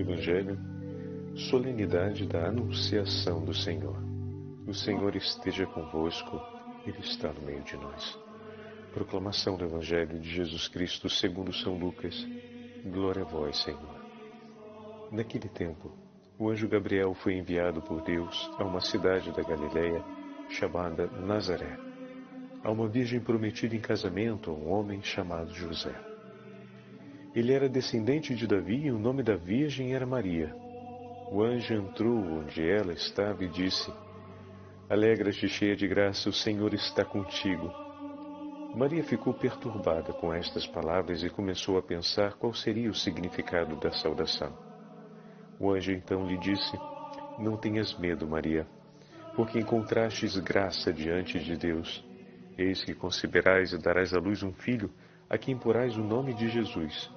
Evangelho, solenidade da Anunciação do Senhor. O Senhor esteja convosco, Ele está no meio de nós. Proclamação do Evangelho de Jesus Cristo segundo São Lucas. Glória a vós, Senhor. Naquele tempo, o anjo Gabriel foi enviado por Deus a uma cidade da Galiléia chamada Nazaré, a uma virgem prometida em casamento a um homem chamado José. Ele era descendente de Davi e o nome da virgem era Maria. O anjo entrou onde ela estava e disse: Alegra-te, cheia de graça, o Senhor está contigo. Maria ficou perturbada com estas palavras e começou a pensar qual seria o significado da saudação. O anjo então lhe disse: Não tenhas medo, Maria, porque encontrastes graça diante de Deus. Eis que conceberás e darás à luz um filho, a quem porás o nome de Jesus.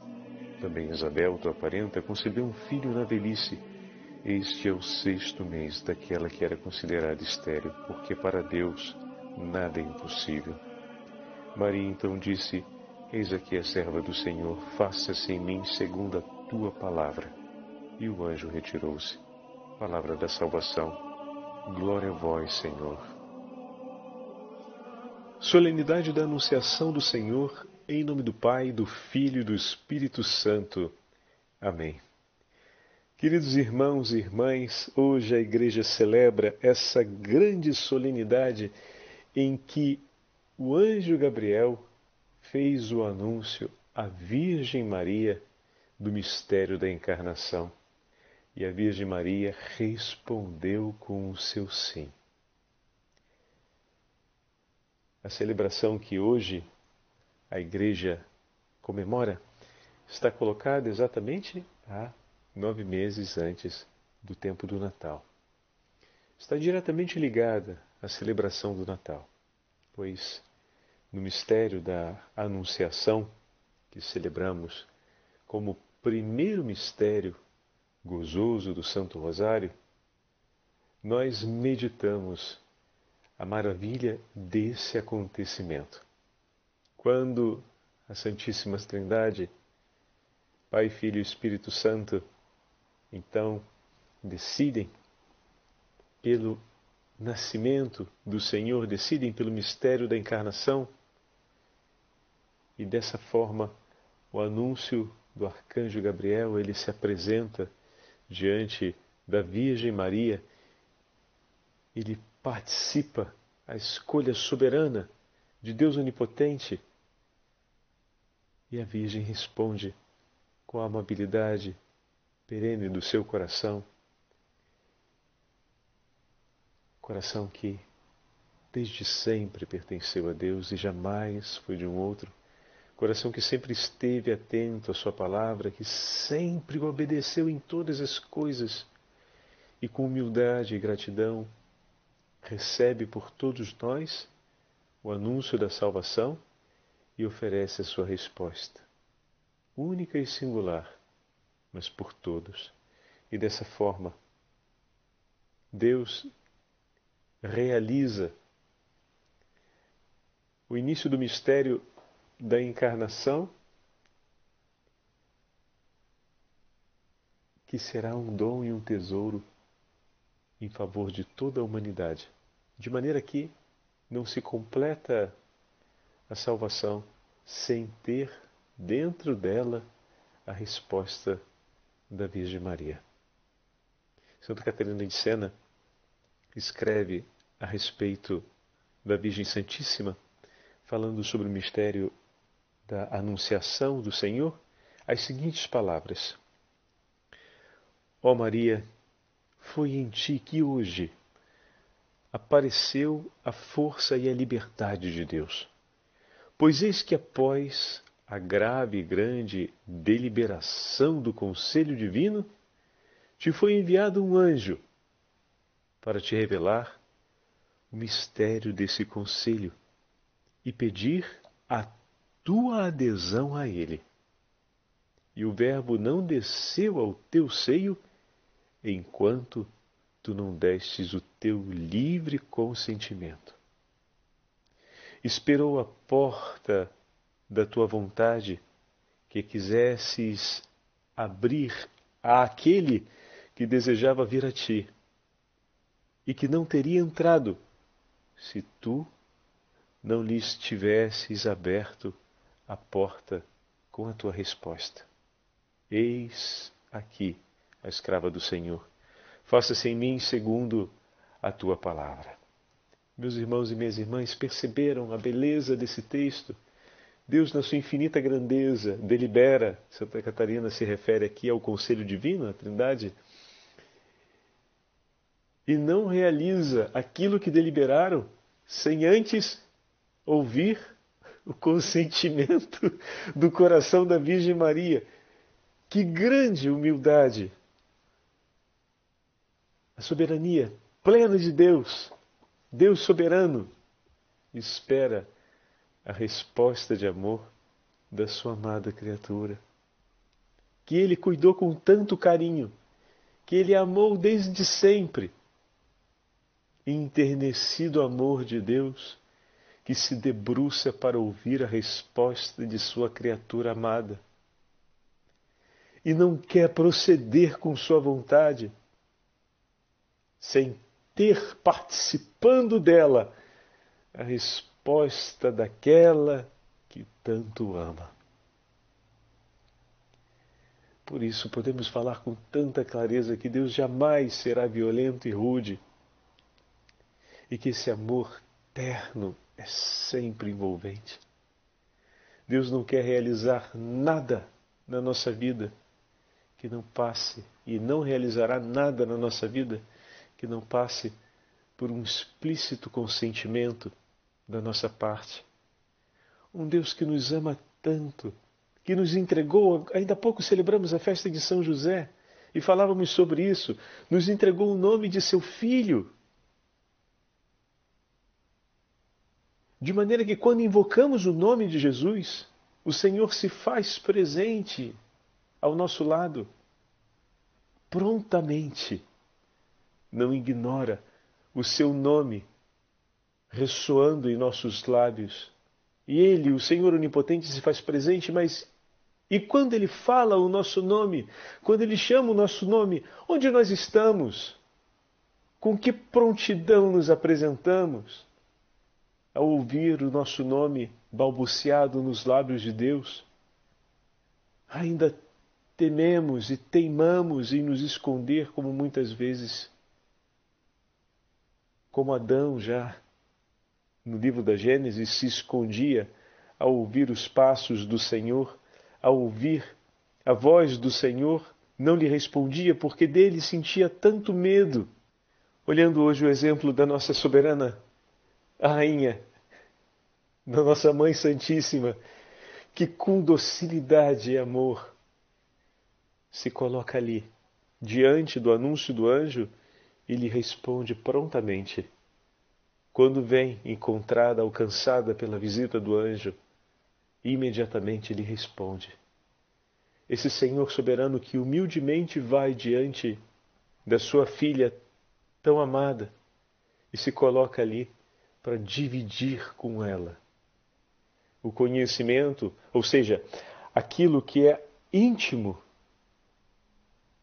Também Isabel, tua parenta, concebeu um filho na velhice. Este é o sexto mês daquela que era considerada estéril, porque para Deus nada é impossível. Maria então disse: Eis aqui a serva do Senhor, faça-se em mim segundo a tua palavra. E o anjo retirou-se. Palavra da salvação. Glória a vós, Senhor. Solenidade da Anunciação do Senhor em nome do Pai, do Filho e do Espírito Santo. Amém. Queridos irmãos e irmãs, hoje a Igreja celebra essa grande solenidade em que o anjo Gabriel fez o anúncio à Virgem Maria do mistério da encarnação. E a Virgem Maria respondeu com o seu sim. A celebração que hoje a igreja comemora está colocada exatamente há nove meses antes do tempo do Natal. Está diretamente ligada à celebração do Natal, pois no mistério da Anunciação, que celebramos como primeiro mistério gozoso do Santo Rosário, nós meditamos a maravilha desse acontecimento quando a Santíssima Trindade, Pai, Filho e Espírito Santo, então decidem pelo nascimento do Senhor, decidem pelo mistério da encarnação, e dessa forma o anúncio do arcanjo Gabriel, ele se apresenta diante da Virgem Maria, ele participa a escolha soberana de Deus onipotente e a Virgem responde com a amabilidade perene do seu coração, coração que desde sempre pertenceu a Deus e jamais foi de um outro, coração que sempre esteve atento à Sua palavra, que sempre obedeceu em todas as coisas e com humildade e gratidão recebe por todos nós o anúncio da salvação e oferece a sua resposta, única e singular, mas por todos. E dessa forma, Deus realiza o início do mistério da encarnação, que será um dom e um tesouro em favor de toda a humanidade, de maneira que não se completa a salvação sem ter dentro dela a resposta da Virgem Maria. Santa Catarina de Sena escreve a respeito da Virgem Santíssima, falando sobre o mistério da Anunciação do Senhor, as seguintes palavras: Ó oh Maria, foi em ti que hoje apareceu a força e a liberdade de Deus. Pois eis que após a grave e grande deliberação do Conselho Divino, te foi enviado um anjo para te revelar o mistério desse conselho e pedir a tua adesão a ele. E o Verbo não desceu ao teu seio enquanto tu não destes o teu livre consentimento. Esperou a porta da tua vontade que quisesses abrir àquele que desejava vir a ti e que não teria entrado se tu não lhes tivesses aberto a porta com a tua resposta. Eis aqui a escrava do Senhor. Faça-se em mim segundo a tua palavra. Meus irmãos e minhas irmãs perceberam a beleza desse texto? Deus, na sua infinita grandeza, delibera. Santa Catarina se refere aqui ao conselho divino, a Trindade, e não realiza aquilo que deliberaram sem antes ouvir o consentimento do coração da Virgem Maria. Que grande humildade! A soberania plena de Deus, Deus soberano, espera a resposta de amor da sua amada criatura, que ele cuidou com tanto carinho, que ele amou desde sempre. Enternecido amor de Deus, que se debruça para ouvir a resposta de sua criatura amada. E não quer proceder com sua vontade, sem ter participando dela a resposta daquela que tanto ama. Por isso podemos falar com tanta clareza que Deus jamais será violento e rude e que esse amor terno é sempre envolvente. Deus não quer realizar nada na nossa vida que não passe e não realizará nada na nossa vida que não passe por um explícito consentimento da nossa parte. Um Deus que nos ama tanto, que nos entregou, ainda há pouco celebramos a festa de São José e falávamos sobre isso, nos entregou o nome de seu filho De maneira que quando invocamos o nome de Jesus, o Senhor se faz presente ao nosso lado, prontamente. Não ignora o seu nome ressoando em nossos lábios. E Ele, o Senhor Onipotente, se faz presente, mas e quando Ele fala o nosso nome, quando Ele chama o nosso nome, onde nós estamos? Com que prontidão nos apresentamos? ao ouvir o nosso nome balbuciado nos lábios de Deus, ainda tememos e teimamos em nos esconder, como muitas vezes, como Adão já no livro da Gênesis se escondia ao ouvir os passos do Senhor, ao ouvir a voz do Senhor, não lhe respondia porque dele sentia tanto medo. Olhando hoje o exemplo da nossa soberana rainha, da nossa Mãe Santíssima, que com docilidade e amor se coloca ali, diante do anúncio do anjo, e lhe responde prontamente. Quando vem encontrada, alcançada pela visita do anjo, imediatamente lhe responde. Esse Senhor soberano que humildemente vai diante da sua filha tão amada e se coloca ali para dividir com ela o conhecimento, ou seja, aquilo que é íntimo,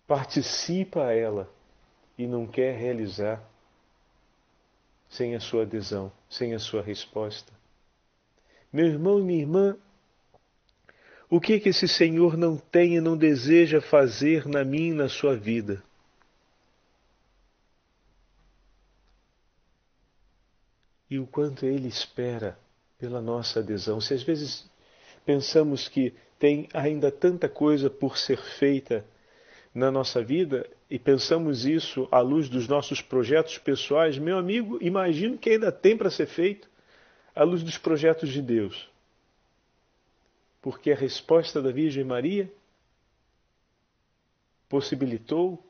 participa a ela e não quer realizar sem a sua adesão, sem a sua resposta. Meu irmão e minha irmã, o que que esse Senhor não tem e não deseja fazer na minha e na sua vida? e o quanto ele espera pela nossa adesão. Se às vezes pensamos que tem ainda tanta coisa por ser feita na nossa vida e pensamos isso à luz dos nossos projetos pessoais, meu amigo, imagino que ainda tem para ser feito à luz dos projetos de Deus. Porque a resposta da Virgem Maria possibilitou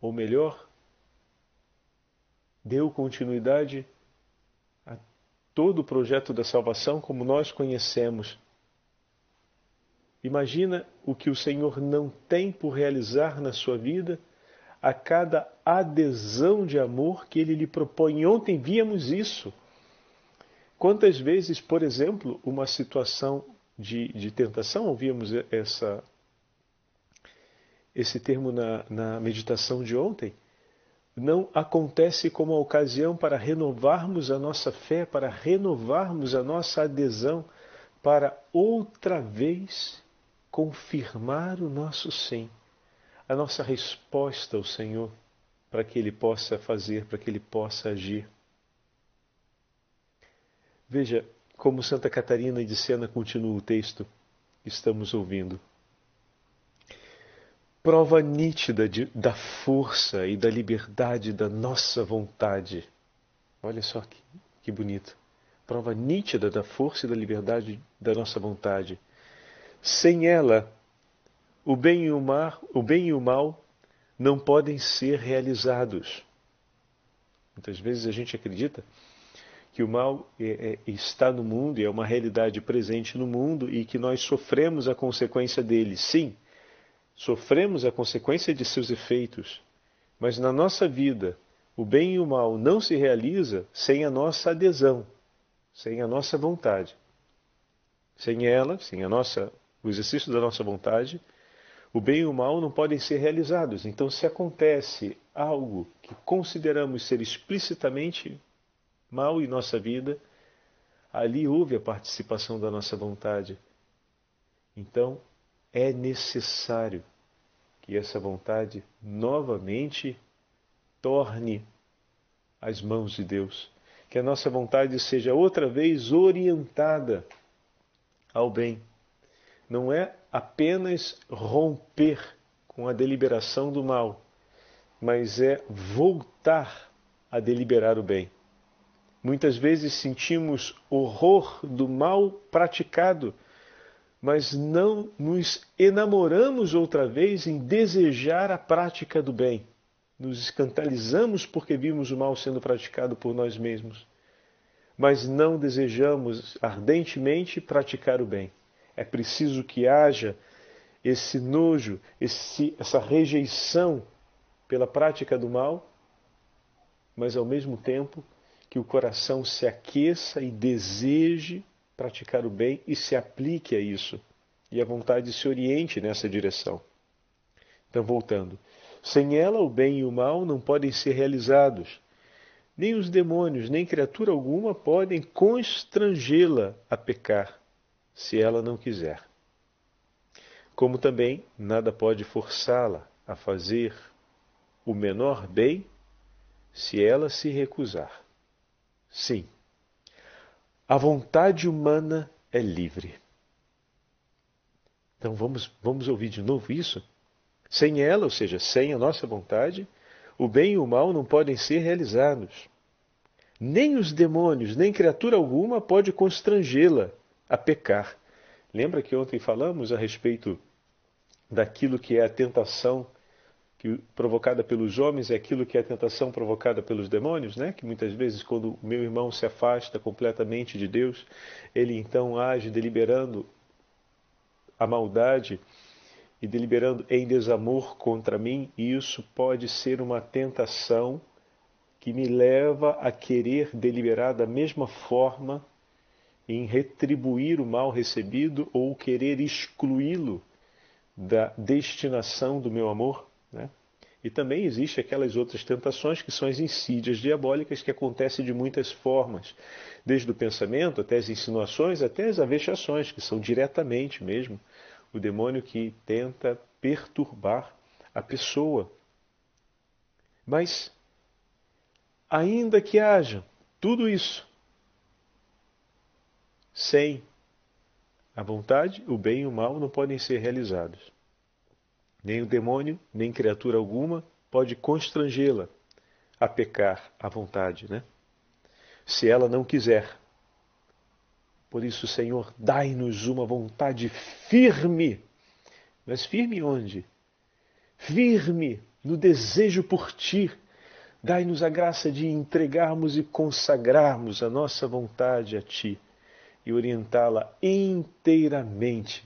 ou melhor, deu continuidade a todo o projeto da salvação como nós conhecemos. Imagina o que o Senhor não tem por realizar na sua vida a cada adesão de amor que ele lhe propõe. Ontem víamos isso. Quantas vezes, por exemplo, uma situação de, de tentação, ouvimos essa, esse termo na, na meditação de ontem, não acontece como a ocasião para renovarmos a nossa fé, para renovarmos a nossa adesão, para outra vez confirmar o nosso sim, a nossa resposta ao Senhor, para que Ele possa fazer, para que Ele possa agir. Veja como Santa Catarina de Sena continua o texto que estamos ouvindo prova nítida de, da força e da liberdade da nossa vontade. Olha só que, que bonito. Prova nítida da força e da liberdade da nossa vontade. Sem ela, o bem e o, mar, o, bem e o mal não podem ser realizados. Muitas vezes a gente acredita que o mal é, é, está no mundo e é uma realidade presente no mundo e que nós sofremos a consequência dele. Sim, Sofremos a consequência de seus efeitos, mas na nossa vida o bem e o mal não se realiza sem a nossa adesão, sem a nossa vontade. Sem ela, sem a nossa, o exercício da nossa vontade, o bem e o mal não podem ser realizados. Então, se acontece algo que consideramos ser explicitamente mal em nossa vida, ali houve a participação da nossa vontade. Então, é necessário que essa vontade novamente torne as mãos de Deus, que a nossa vontade seja outra vez orientada ao bem. Não é apenas romper com a deliberação do mal, mas é voltar a deliberar o bem. Muitas vezes sentimos horror do mal praticado mas não nos enamoramos outra vez em desejar a prática do bem. Nos escandalizamos porque vimos o mal sendo praticado por nós mesmos, mas não desejamos ardentemente praticar o bem. É preciso que haja esse nojo, esse, essa rejeição pela prática do mal, mas ao mesmo tempo que o coração se aqueça e deseje praticar o bem e se aplique a isso. E a vontade se oriente nessa direção. Então, voltando. Sem ela, o bem e o mal não podem ser realizados. Nem os demônios, nem criatura alguma podem constrangê-la a pecar, se ela não quiser. Como também nada pode forçá-la a fazer o menor bem se ela se recusar. Sim, a vontade humana é livre. Então vamos, vamos ouvir de novo isso? Sem ela, ou seja, sem a nossa vontade, o bem e o mal não podem ser realizados. Nem os demônios, nem criatura alguma pode constrangê-la a pecar. Lembra que ontem falamos a respeito daquilo que é a tentação que provocada pelos homens é aquilo que é a tentação provocada pelos demônios, né? Que muitas vezes quando o meu irmão se afasta completamente de Deus, ele então age deliberando a maldade e deliberando em desamor contra mim, e isso pode ser uma tentação que me leva a querer deliberar da mesma forma em retribuir o mal recebido ou querer excluí-lo da destinação do meu amor. Né? E também existe aquelas outras tentações que são as insídias diabólicas que acontecem de muitas formas, desde o pensamento até as insinuações, até as avexações, que são diretamente mesmo o demônio que tenta perturbar a pessoa. Mas, ainda que haja tudo isso, sem a vontade, o bem e o mal não podem ser realizados. Nem o demônio, nem criatura alguma pode constrangê-la a pecar à vontade, né? Se ela não quiser. Por isso, Senhor, dai-nos uma vontade firme. Mas firme onde? Firme no desejo por ti. Dai-nos a graça de entregarmos e consagrarmos a nossa vontade a ti e orientá-la inteiramente,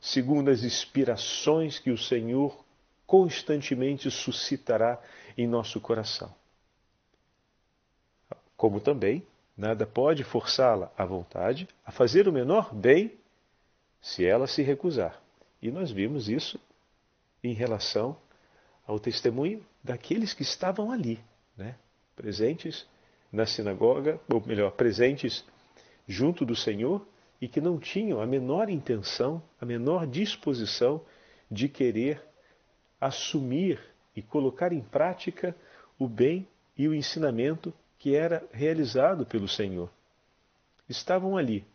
segundo as inspirações que o Senhor constantemente suscitará em nosso coração. Como também nada pode forçá-la à vontade a fazer o menor bem se ela se recusar. E nós vimos isso em relação ao testemunho daqueles que estavam ali, né? presentes na sinagoga, ou melhor, presentes junto do Senhor e que não tinham a menor intenção, a menor disposição de querer assumir e colocar em prática o bem e o ensinamento que era realizado pelo Senhor. Estavam ali,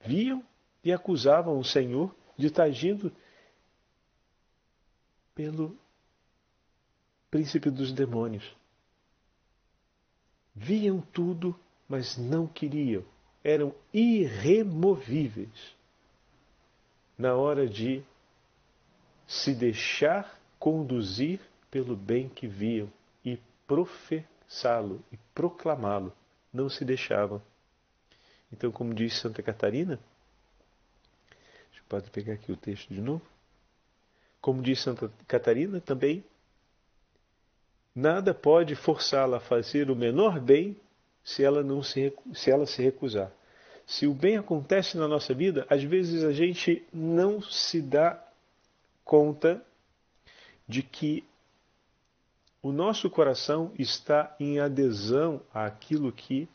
viam e acusavam o Senhor de estar agindo pelo príncipe dos demônios. Viam tudo, mas não queriam. Eram irremovíveis na hora de se deixar conduzir pelo bem que viam e professá-lo e proclamá-lo. Não se deixavam. Então, como diz Santa Catarina, deixa eu pegar aqui o texto de novo. Como diz Santa Catarina, também nada pode forçá-la a fazer o menor bem se ela não se, se ela se recusar. Se o bem acontece na nossa vida, às vezes a gente não se dá conta de que o nosso coração está em adesão àquilo que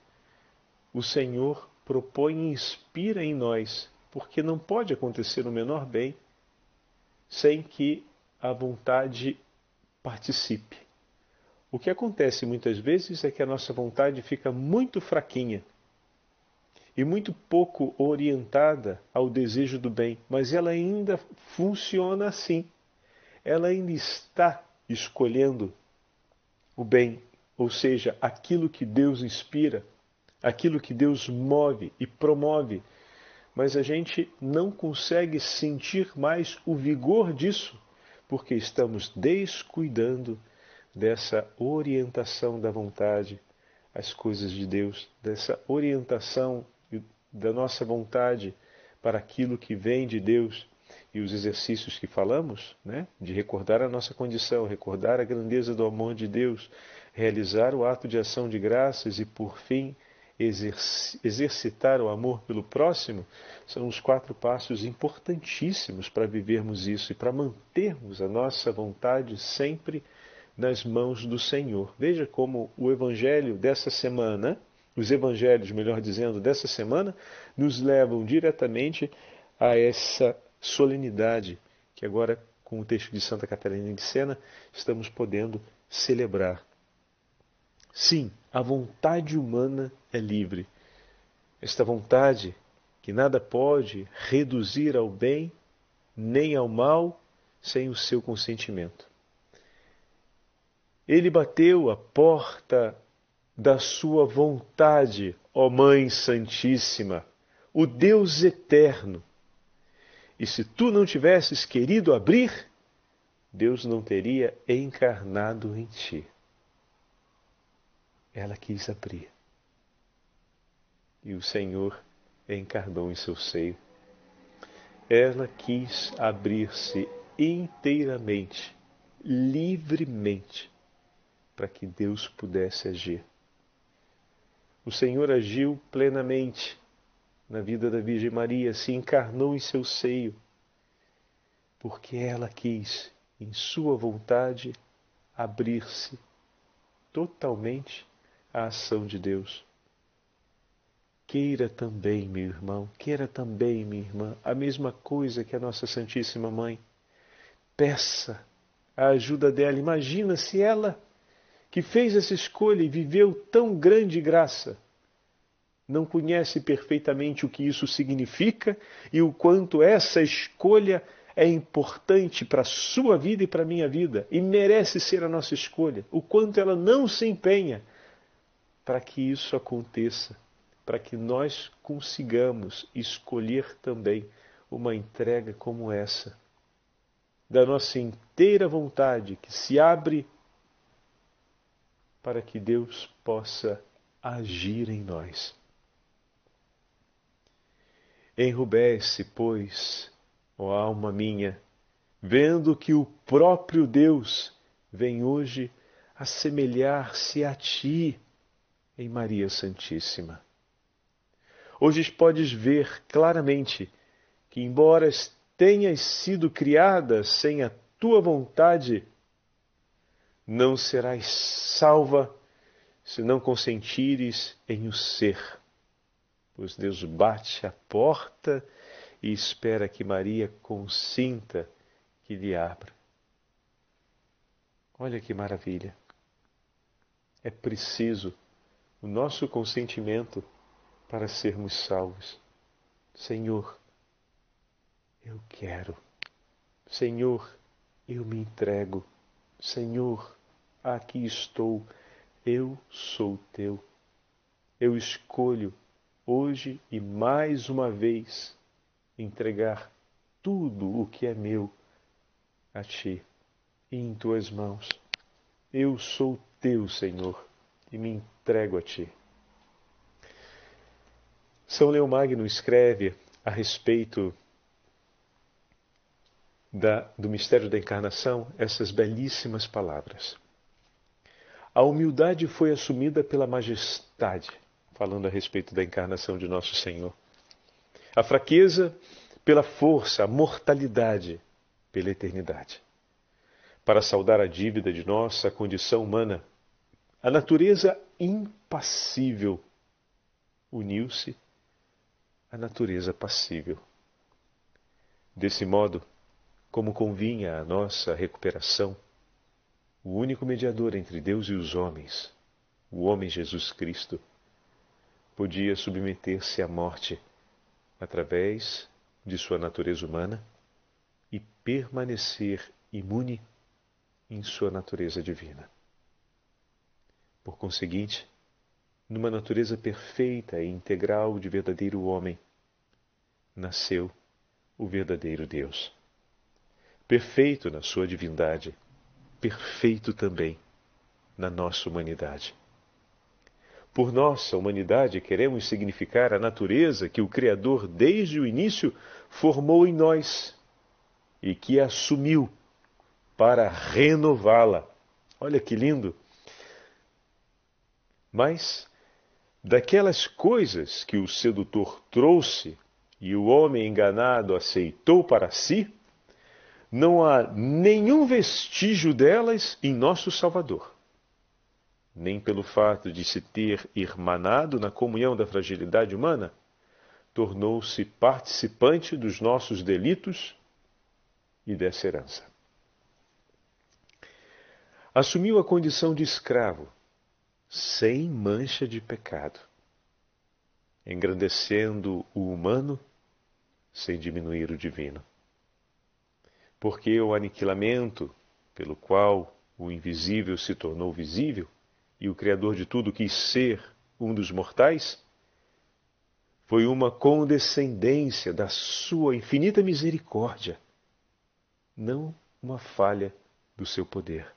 o Senhor propõe e inspira em nós, porque não pode acontecer o menor bem sem que a vontade participe. O que acontece muitas vezes é que a nossa vontade fica muito fraquinha e muito pouco orientada ao desejo do bem, mas ela ainda funciona assim. Ela ainda está escolhendo o bem, ou seja, aquilo que Deus inspira, aquilo que Deus move e promove mas a gente não consegue sentir mais o vigor disso, porque estamos descuidando dessa orientação da vontade às coisas de Deus, dessa orientação da nossa vontade para aquilo que vem de Deus e os exercícios que falamos, né, de recordar a nossa condição, recordar a grandeza do amor de Deus, realizar o ato de ação de graças e, por fim, exercitar o amor pelo próximo, são os quatro passos importantíssimos para vivermos isso e para mantermos a nossa vontade sempre nas mãos do Senhor. Veja como o evangelho dessa semana, os evangelhos, melhor dizendo, dessa semana, nos levam diretamente a essa solenidade que agora, com o texto de Santa Catarina de Sena, estamos podendo celebrar. Sim, a vontade humana é livre. Esta vontade que nada pode reduzir ao bem nem ao mal sem o seu consentimento. Ele bateu a porta da sua vontade, ó Mãe Santíssima, o Deus eterno. E se tu não tivesses querido abrir, Deus não teria encarnado em ti ela quis abrir. E o Senhor encarnou em seu seio. Ela quis abrir-se inteiramente, livremente, para que Deus pudesse agir. O Senhor agiu plenamente na vida da Virgem Maria, se encarnou em seu seio, porque ela quis, em sua vontade, abrir-se totalmente a ação de Deus. Queira também, meu irmão, queira também, minha irmã, a mesma coisa que a nossa Santíssima Mãe. Peça a ajuda dela. Imagina se ela, que fez essa escolha e viveu tão grande graça, não conhece perfeitamente o que isso significa e o quanto essa escolha é importante para a sua vida e para a minha vida e merece ser a nossa escolha, o quanto ela não se empenha para que isso aconteça, para que nós consigamos escolher também uma entrega como essa. da nossa inteira vontade que se abre para que Deus possa agir em nós. Enrubesce, pois, ó alma minha, vendo que o próprio Deus vem hoje assemelhar-se a ti em Maria Santíssima. Hoje podes ver claramente que, embora tenhas sido criada sem a tua vontade, não serás salva se não consentires em o ser. Pois Deus bate a porta e espera que Maria consinta que lhe abra. Olha que maravilha! É preciso o nosso consentimento para sermos salvos. Senhor, eu quero. Senhor, eu me entrego. Senhor, aqui estou. Eu sou teu. Eu escolho hoje e mais uma vez entregar tudo o que é meu a ti e em tuas mãos. Eu sou teu, Senhor, e me entrego a ti. São Leão Magno escreve a respeito da, do mistério da encarnação essas belíssimas palavras. A humildade foi assumida pela majestade, falando a respeito da encarnação de nosso Senhor. A fraqueza pela força, a mortalidade pela eternidade para saldar a dívida de nossa condição humana, a natureza impassível uniu-se à natureza passível. Desse modo, como convinha à nossa recuperação, o único mediador entre Deus e os homens, o homem Jesus Cristo, podia submeter-se à morte através de sua natureza humana e permanecer imune em sua natureza divina. Por conseguinte, numa natureza perfeita e integral de verdadeiro homem, nasceu o verdadeiro Deus. Perfeito na sua divindade, perfeito também na nossa humanidade. Por nossa humanidade, queremos significar a natureza que o Criador, desde o início, formou em nós e que assumiu para renová-la. Olha que lindo! Mas daquelas coisas que o sedutor trouxe e o homem enganado aceitou para si, não há nenhum vestígio delas em nosso Salvador. Nem pelo fato de se ter irmanado na comunhão da fragilidade humana, tornou-se participante dos nossos delitos e dessa herança assumiu a condição de escravo, sem mancha de pecado, engrandecendo o humano sem diminuir o divino. Porque o aniquilamento pelo qual o invisível se tornou visível e o Criador de tudo quis ser um dos mortais, foi uma condescendência da sua infinita misericórdia, não uma falha do seu poder.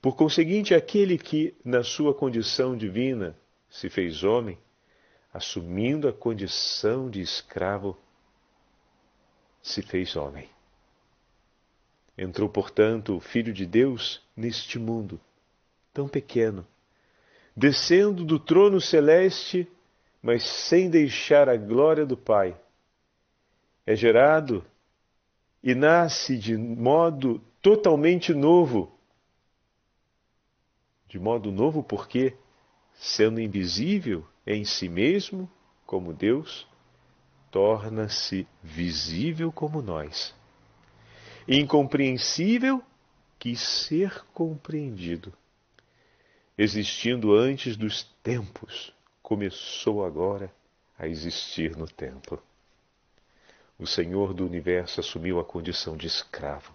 Por conseguinte, aquele que, na sua condição divina, se fez homem, assumindo a condição de escravo, se fez homem. Entrou, portanto, o Filho de Deus neste mundo, tão pequeno, descendo do trono celeste, mas sem deixar a glória do Pai. É gerado e nasce de modo totalmente novo de modo novo, porque, sendo invisível em si mesmo, como Deus, torna-se visível como nós. Incompreensível, quis ser compreendido. Existindo antes dos tempos, começou agora a existir no templo. O Senhor do universo assumiu a condição de escravo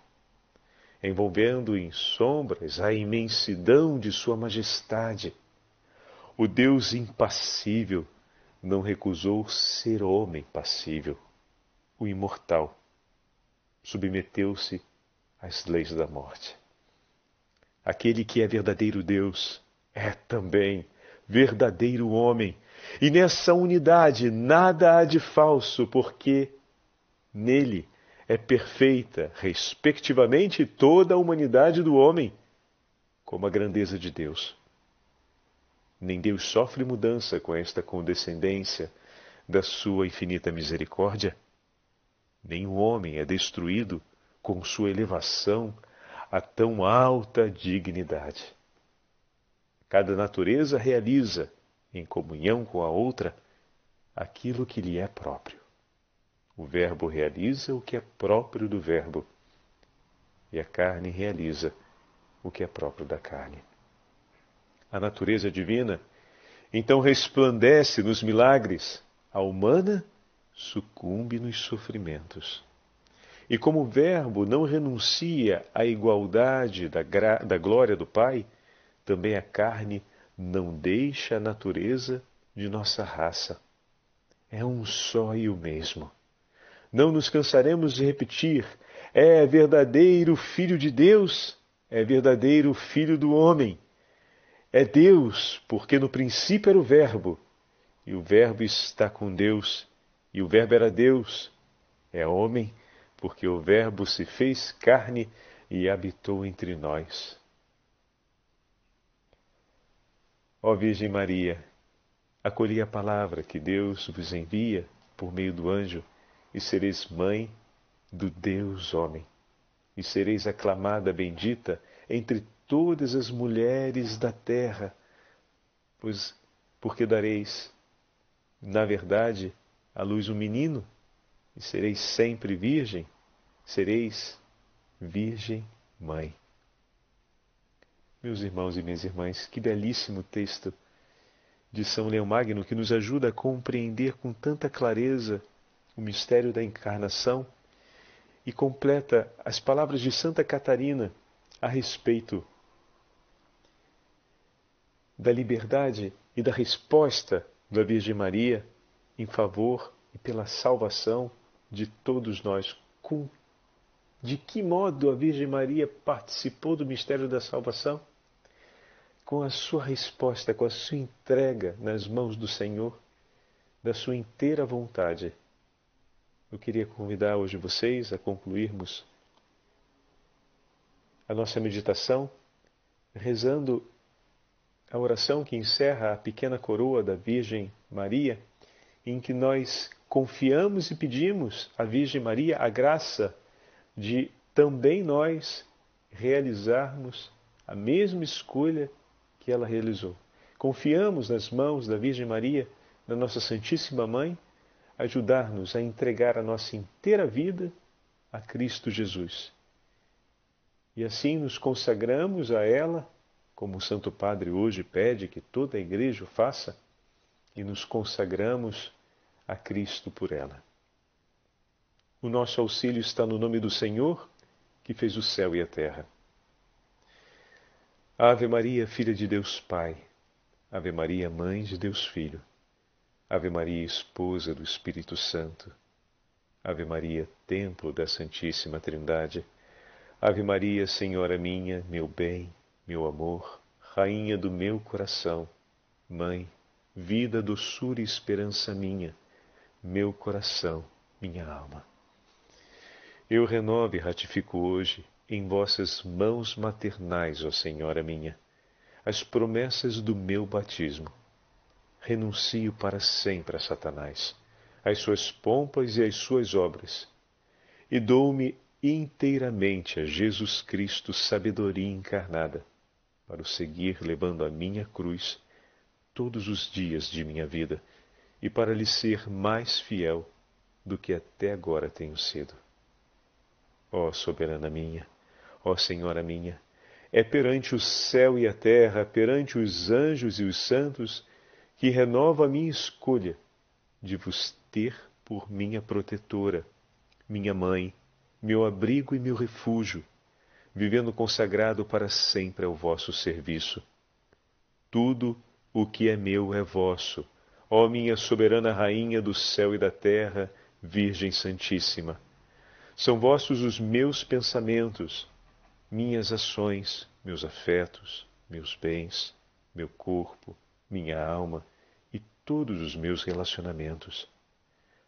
envolvendo em sombras a imensidão de Sua majestade. O Deus impassível não recusou ser homem passível. O imortal submeteu-se as leis da morte. Aquele que é verdadeiro Deus é também verdadeiro homem. E nessa unidade nada há de falso, porque nele é perfeita, respectivamente, toda a humanidade do homem, como a grandeza de Deus. Nem Deus sofre mudança com esta condescendência da sua infinita misericórdia, o homem é destruído com sua elevação a tão alta dignidade. Cada natureza realiza, em comunhão com a outra, aquilo que lhe é próprio. O Verbo realiza o que é próprio do Verbo, e a carne realiza o que é próprio da carne. A natureza divina então resplandece nos milagres, a humana sucumbe nos sofrimentos. E como o Verbo não renuncia à igualdade da, da glória do Pai, também a carne não deixa a natureza de nossa raça. É um só e o mesmo. Não nos cansaremos de repetir: é verdadeiro Filho de Deus, é verdadeiro Filho do homem. É Deus, porque no princípio era o Verbo, e o Verbo está com Deus, e o Verbo era Deus. É homem, porque o Verbo se fez carne e habitou entre nós. Ó Virgem Maria, acolhi a palavra que Deus vos envia por meio do anjo e sereis mãe do Deus homem, e sereis aclamada bendita entre todas as mulheres da terra, pois porque dareis, na verdade, à luz um menino, e sereis sempre virgem, sereis virgem mãe. Meus irmãos e minhas irmãs, que belíssimo texto de São Leão Magno que nos ajuda a compreender com tanta clareza o mistério da encarnação e completa as palavras de Santa Catarina a respeito da liberdade e da resposta da Virgem Maria em favor e pela salvação de todos nós. Com de que modo a Virgem Maria participou do mistério da salvação? com a sua resposta, com a sua entrega nas mãos do Senhor, da sua inteira vontade. Eu queria convidar hoje vocês a concluirmos a nossa meditação rezando a oração que encerra a pequena coroa da Virgem Maria, em que nós confiamos e pedimos à Virgem Maria a graça de também nós realizarmos a mesma escolha que ela realizou. Confiamos nas mãos da Virgem Maria, da nossa Santíssima Mãe, ajudar-nos a entregar a nossa inteira vida a Cristo Jesus. E assim nos consagramos a ela, como o Santo Padre hoje pede que toda a igreja faça, e nos consagramos a Cristo por ela. O nosso auxílio está no nome do Senhor, que fez o céu e a terra. Ave Maria, filha de Deus Pai. Ave Maria, mãe de Deus Filho. Ave Maria, esposa do Espírito Santo. Ave Maria, templo da Santíssima Trindade. Ave Maria, Senhora minha, meu bem, meu amor, rainha do meu coração, mãe, vida, doçura e esperança minha, meu coração, minha alma. Eu renovo e ratifico hoje em vossas mãos maternais, ó Senhora minha, as promessas do meu batismo. Renuncio para sempre a Satanás, às suas pompas e às suas obras, e dou-me inteiramente a Jesus Cristo, sabedoria encarnada, para o seguir levando a minha cruz todos os dias de minha vida e para lhe ser mais fiel do que até agora tenho sido. Ó soberana minha, ó Senhora minha, é perante o céu e a terra, perante os anjos e os santos, que renovo a minha escolha de vos ter por minha protetora, minha mãe, meu abrigo e meu refúgio, vivendo consagrado para sempre ao vosso serviço. Tudo o que é meu é vosso, ó minha soberana Rainha do céu e da terra, Virgem Santíssima. São vossos os meus pensamentos, minhas ações, meus afetos, meus bens, meu corpo, minha alma e todos os meus relacionamentos.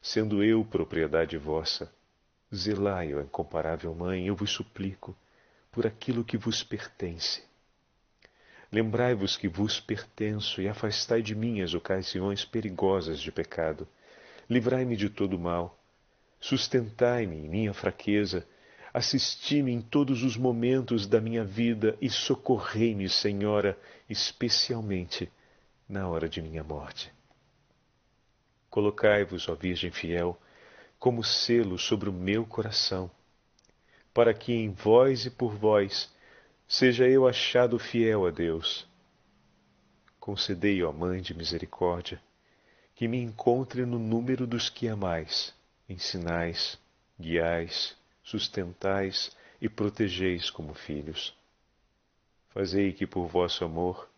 Sendo eu propriedade vossa, zelai, ó incomparável Mãe, eu vos suplico, por aquilo que vos pertence. Lembrai-vos que vos pertenço e afastai de mim as ocasiões perigosas de pecado. Livrai-me de todo mal. Sustentai-me em minha fraqueza. Assisti-me em todos os momentos da minha vida e socorrei-me, Senhora, especialmente na hora de minha morte. Colocai-vos, ó Virgem fiel, como selo sobre o meu coração, para que em vós e por vós seja eu achado fiel a Deus. Concedei, ó Mãe de misericórdia, que me encontre no número dos que amais, ensinais, guiais, sustentais e protegeis como filhos. Fazei que por vosso amor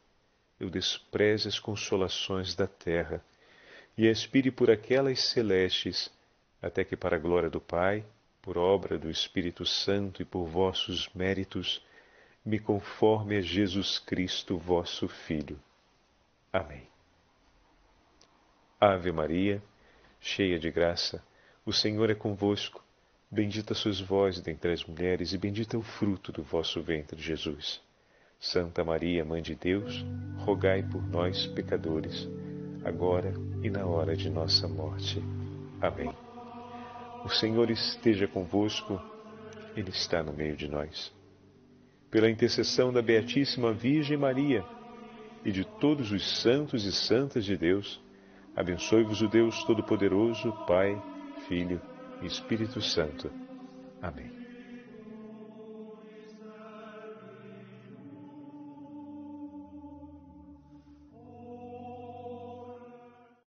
eu despreze as consolações da terra e expire por aquelas celestes, até que, para a glória do Pai, por obra do Espírito Santo e por vossos méritos, me conforme a Jesus Cristo, vosso Filho. Amém. Ave Maria, cheia de graça, o Senhor é convosco. Bendita sois vós dentre as mulheres, e bendito é o fruto do vosso ventre, Jesus. Santa Maria, Mãe de Deus, rogai por nós, pecadores agora e na hora de nossa morte. Amém. O Senhor esteja convosco, Ele está no meio de nós. Pela intercessão da Beatíssima Virgem Maria e de todos os santos e santas de Deus, abençoe-vos o Deus Todo-Poderoso, Pai, Filho e Espírito Santo. Amém.